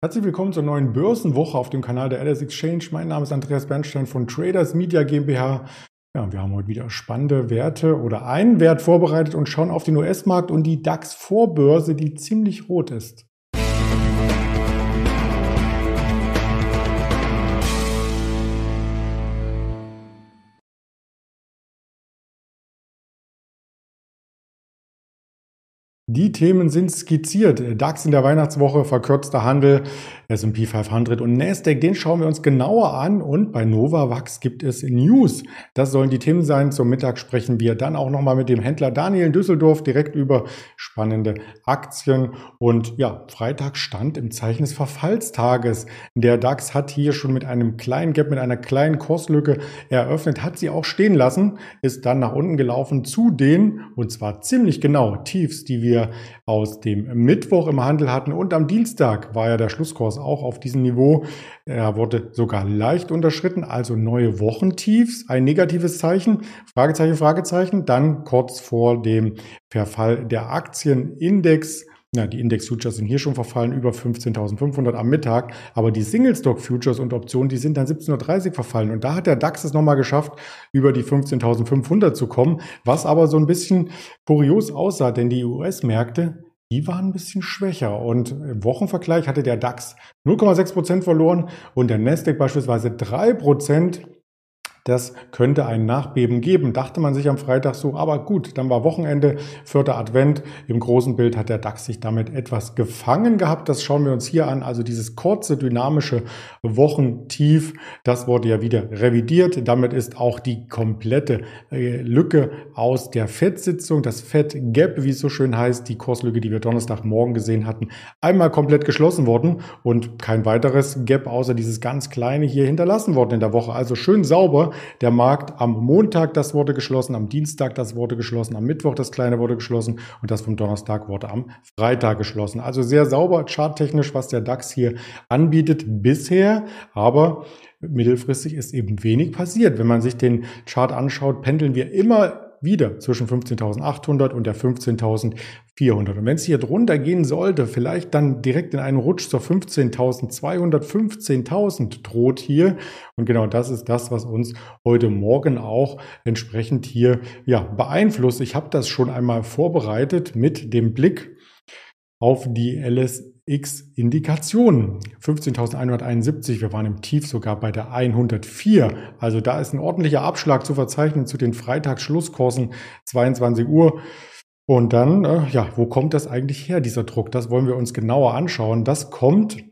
Herzlich willkommen zur neuen Börsenwoche auf dem Kanal der LS Exchange. Mein Name ist Andreas Bernstein von Traders Media GmbH. Ja, wir haben heute wieder spannende Werte oder einen Wert vorbereitet und schauen auf den US-Markt und die DAX-Vorbörse, die ziemlich rot ist. Die Themen sind skizziert. DAX in der Weihnachtswoche, verkürzter Handel, S&P 500 und Nasdaq, den schauen wir uns genauer an und bei Novavax gibt es News. Das sollen die Themen sein. Zum Mittag sprechen wir dann auch nochmal mit dem Händler Daniel in Düsseldorf direkt über spannende Aktien und ja, Freitag stand im Zeichen des Verfallstages. Der DAX hat hier schon mit einem kleinen Gap, mit einer kleinen Kurslücke eröffnet, hat sie auch stehen lassen, ist dann nach unten gelaufen zu den, und zwar ziemlich genau, Tiefs, die wir wir aus dem Mittwoch im Handel hatten. Und am Dienstag war ja der Schlusskurs auch auf diesem Niveau. Er wurde sogar leicht unterschritten, also neue Wochentiefs, ein negatives Zeichen, Fragezeichen, Fragezeichen. Dann kurz vor dem Verfall der Aktienindex ja, die Index-Futures sind hier schon verfallen, über 15.500 am Mittag. Aber die Single-Stock-Futures und Optionen, die sind dann 17.30 Uhr verfallen. Und da hat der DAX es nochmal geschafft, über die 15.500 zu kommen. Was aber so ein bisschen kurios aussah, denn die US-Märkte, die waren ein bisschen schwächer. Und im Wochenvergleich hatte der DAX 0,6 Prozent verloren und der Nasdaq beispielsweise 3%. Prozent. Das könnte ein Nachbeben geben, dachte man sich am Freitag so. Aber gut, dann war Wochenende, vierter Advent. Im großen Bild hat der DAX sich damit etwas gefangen gehabt. Das schauen wir uns hier an. Also dieses kurze, dynamische Wochentief, das wurde ja wieder revidiert. Damit ist auch die komplette äh, Lücke aus der FED-Sitzung, das FED-Gap, wie es so schön heißt, die Kurslücke, die wir Donnerstagmorgen gesehen hatten, einmal komplett geschlossen worden und kein weiteres Gap außer dieses ganz kleine hier hinterlassen worden in der Woche. Also schön sauber der Markt am Montag, das wurde geschlossen, am Dienstag, das wurde geschlossen, am Mittwoch, das kleine wurde geschlossen und das vom Donnerstag wurde am Freitag geschlossen. Also sehr sauber charttechnisch, was der DAX hier anbietet bisher, aber mittelfristig ist eben wenig passiert. Wenn man sich den Chart anschaut, pendeln wir immer wieder zwischen 15.800 und der 15.400. Und wenn es hier drunter gehen sollte, vielleicht dann direkt in einen Rutsch zur 15.200, 15.000 droht hier. Und genau das ist das, was uns heute Morgen auch entsprechend hier ja, beeinflusst. Ich habe das schon einmal vorbereitet mit dem Blick auf die LS x Indikationen. 15.171, wir waren im Tief sogar bei der 104. Also da ist ein ordentlicher Abschlag zu verzeichnen zu den Freitagsschlusskursen 22 Uhr. Und dann, äh, ja, wo kommt das eigentlich her, dieser Druck? Das wollen wir uns genauer anschauen. Das kommt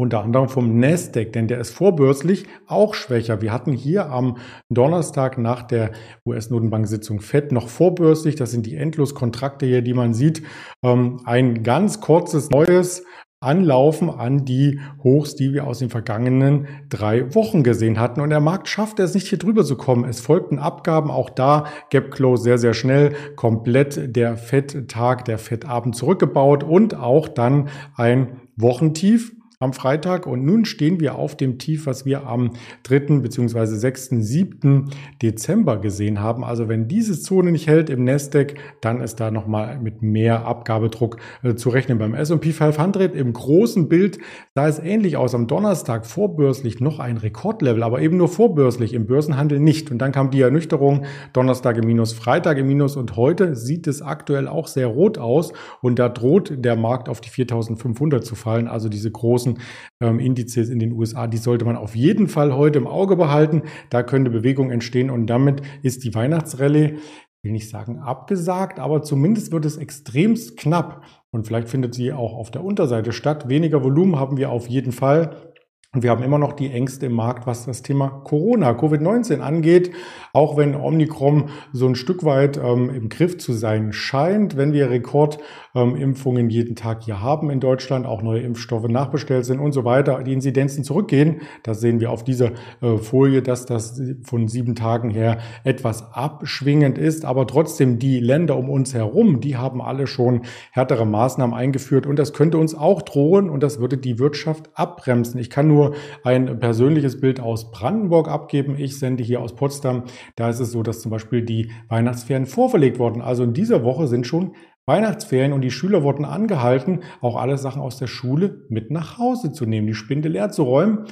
unter anderem vom Nasdaq, denn der ist vorbörslich auch schwächer. Wir hatten hier am Donnerstag nach der US-Notenbank-Sitzung FED noch vorbörslich, das sind die Endloskontrakte hier, die man sieht, ähm, ein ganz kurzes neues Anlaufen an die Hochs, die wir aus den vergangenen drei Wochen gesehen hatten. Und der Markt schafft es nicht hier drüber zu kommen. Es folgten Abgaben, auch da Gap Close sehr, sehr schnell, komplett der FED-Tag, der FED-Abend zurückgebaut und auch dann ein Wochentief am Freitag und nun stehen wir auf dem Tief, was wir am 3. bzw. 6. 7. Dezember gesehen haben. Also wenn diese Zone nicht hält im Nasdaq, dann ist da nochmal mit mehr Abgabedruck äh, zu rechnen. Beim S&P 500 im großen Bild sah es ähnlich aus. Am Donnerstag vorbörslich noch ein Rekordlevel, aber eben nur vorbörslich, im Börsenhandel nicht. Und dann kam die Ernüchterung, Donnerstag im Minus, Freitag im Minus und heute sieht es aktuell auch sehr rot aus und da droht der Markt auf die 4500 zu fallen. Also diese großen großen ähm, Indizes in den USA, die sollte man auf jeden Fall heute im Auge behalten. Da könnte Bewegung entstehen und damit ist die Weihnachtsrallye will nicht sagen abgesagt, aber zumindest wird es extremst knapp. Und vielleicht findet sie auch auf der Unterseite statt. Weniger Volumen haben wir auf jeden Fall. Und wir haben immer noch die Ängste im Markt, was das Thema Corona, Covid-19 angeht. Auch wenn Omnicron so ein Stück weit ähm, im Griff zu sein scheint, wenn wir Rekordimpfungen ähm, jeden Tag hier haben in Deutschland, auch neue Impfstoffe nachbestellt sind und so weiter, die Inzidenzen zurückgehen. Das sehen wir auf dieser äh, Folie, dass das von sieben Tagen her etwas abschwingend ist. Aber trotzdem, die Länder um uns herum, die haben alle schon härtere Maßnahmen eingeführt. Und das könnte uns auch drohen und das würde die Wirtschaft abbremsen. Ich kann nur nur ein persönliches Bild aus Brandenburg abgeben. Ich sende hier aus Potsdam. Da ist es so, dass zum Beispiel die Weihnachtsferien vorverlegt wurden. Also in dieser Woche sind schon Weihnachtsferien und die Schüler wurden angehalten, auch alle Sachen aus der Schule mit nach Hause zu nehmen, die Spinde leer zu räumen.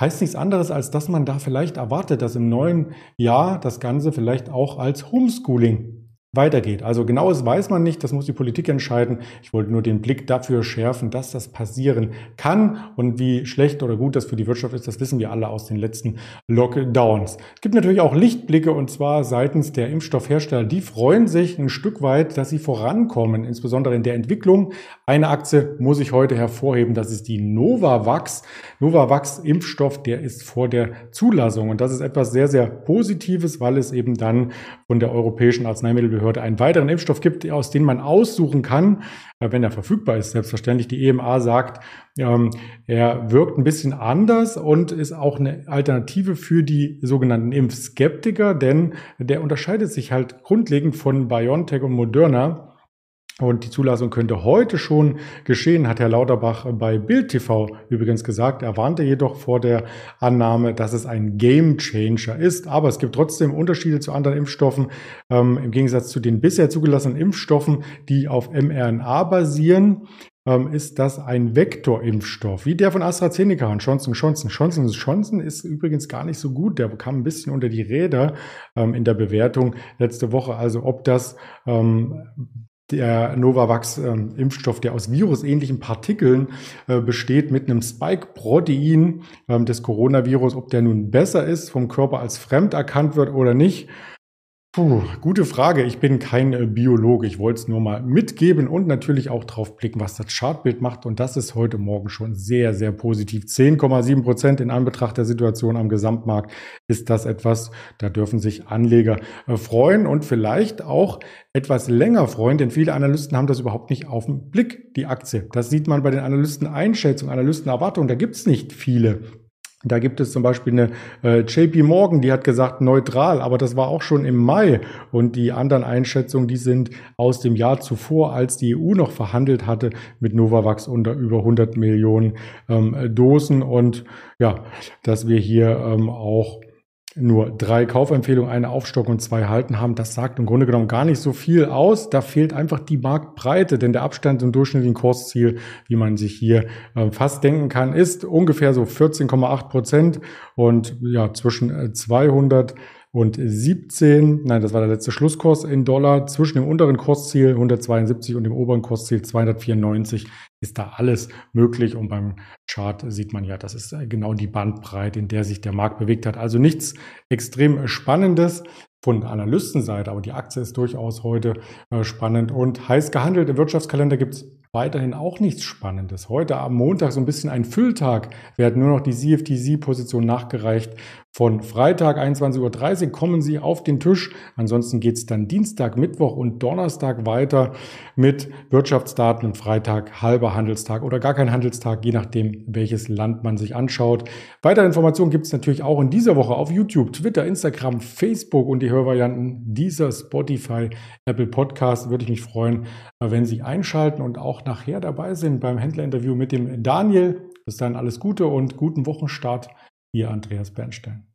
Heißt nichts anderes, als dass man da vielleicht erwartet, dass im neuen Jahr das Ganze vielleicht auch als Homeschooling weitergeht. Also genaues weiß man nicht, das muss die Politik entscheiden. Ich wollte nur den Blick dafür schärfen, dass das passieren kann und wie schlecht oder gut das für die Wirtschaft ist, das wissen wir alle aus den letzten Lockdowns. Es gibt natürlich auch Lichtblicke und zwar seitens der Impfstoffhersteller. Die freuen sich ein Stück weit, dass sie vorankommen, insbesondere in der Entwicklung. Eine Aktie muss ich heute hervorheben, das ist die Novavax. Novavax Impfstoff, der ist vor der Zulassung und das ist etwas sehr, sehr Positives, weil es eben dann von der Europäischen Arzneimittel Behörde einen weiteren Impfstoff gibt, aus dem man aussuchen kann, äh, wenn er verfügbar ist. Selbstverständlich, die EMA sagt, ähm, er wirkt ein bisschen anders und ist auch eine Alternative für die sogenannten Impfskeptiker, denn der unterscheidet sich halt grundlegend von BioNTech und Moderna. Und die Zulassung könnte heute schon geschehen, hat Herr Lauterbach bei Bild TV übrigens gesagt. Er warnte jedoch vor der Annahme, dass es ein Game Changer ist. Aber es gibt trotzdem Unterschiede zu anderen Impfstoffen. Ähm, Im Gegensatz zu den bisher zugelassenen Impfstoffen, die auf mRNA basieren, ähm, ist das ein Vektorimpfstoff, wie der von AstraZeneca und Johnson Johnson. Johnson Johnson ist übrigens gar nicht so gut. Der kam ein bisschen unter die Räder ähm, in der Bewertung letzte Woche. Also ob das ähm, der Novavax-Impfstoff, der aus virusähnlichen Partikeln äh, besteht, mit einem Spike-Protein ähm, des Coronavirus, ob der nun besser ist, vom Körper als fremd erkannt wird oder nicht, Puh, gute Frage. Ich bin kein äh, Biologe. Ich wollte es nur mal mitgeben und natürlich auch drauf blicken, was das Chartbild macht. Und das ist heute Morgen schon sehr, sehr positiv. 10,7 Prozent in Anbetracht der Situation am Gesamtmarkt ist das etwas, da dürfen sich Anleger äh, freuen und vielleicht auch etwas länger freuen, denn viele Analysten haben das überhaupt nicht auf den Blick, die Aktie. Das sieht man bei den Analysten-Einschätzungen, Analysten-Erwartungen. Da gibt es nicht viele. Da gibt es zum Beispiel eine äh, JP Morgan, die hat gesagt neutral, aber das war auch schon im Mai. Und die anderen Einschätzungen, die sind aus dem Jahr zuvor, als die EU noch verhandelt hatte mit Novavax unter über 100 Millionen ähm, Dosen. Und ja, dass wir hier ähm, auch nur drei Kaufempfehlungen, eine Aufstock und zwei Halten haben, das sagt im Grunde genommen gar nicht so viel aus. Da fehlt einfach die Marktbreite, denn der Abstand zum durchschnittlichen Kursziel, wie man sich hier äh, fast denken kann, ist ungefähr so 14,8 Prozent und ja, zwischen 200 äh, und 17, nein, das war der letzte Schlusskurs in Dollar, zwischen dem unteren Kursziel 172 und dem oberen Kursziel 294 ist da alles möglich. Und beim Chart sieht man ja, das ist genau die Bandbreite, in der sich der Markt bewegt hat. Also nichts extrem Spannendes von Analystenseite, aber die Aktie ist durchaus heute äh, spannend und heiß gehandelt. Im Wirtschaftskalender gibt es weiterhin auch nichts Spannendes. Heute am Montag so ein bisschen ein Fülltag werden nur noch die CFTC-Position nachgereicht. Von Freitag 21.30 Uhr kommen sie auf den Tisch. Ansonsten geht es dann Dienstag, Mittwoch und Donnerstag weiter mit Wirtschaftsdaten und Freitag halber Handelstag oder gar kein Handelstag, je nachdem, welches Land man sich anschaut. Weitere Informationen gibt es natürlich auch in dieser Woche auf YouTube, Twitter, Instagram, Facebook und die Hörvarianten dieser Spotify, Apple Podcast. Würde ich mich freuen, wenn Sie einschalten und auch nachher dabei sind beim Händlerinterview mit dem Daniel. Bis dann alles Gute und guten Wochenstart. Ihr Andreas Bernstein.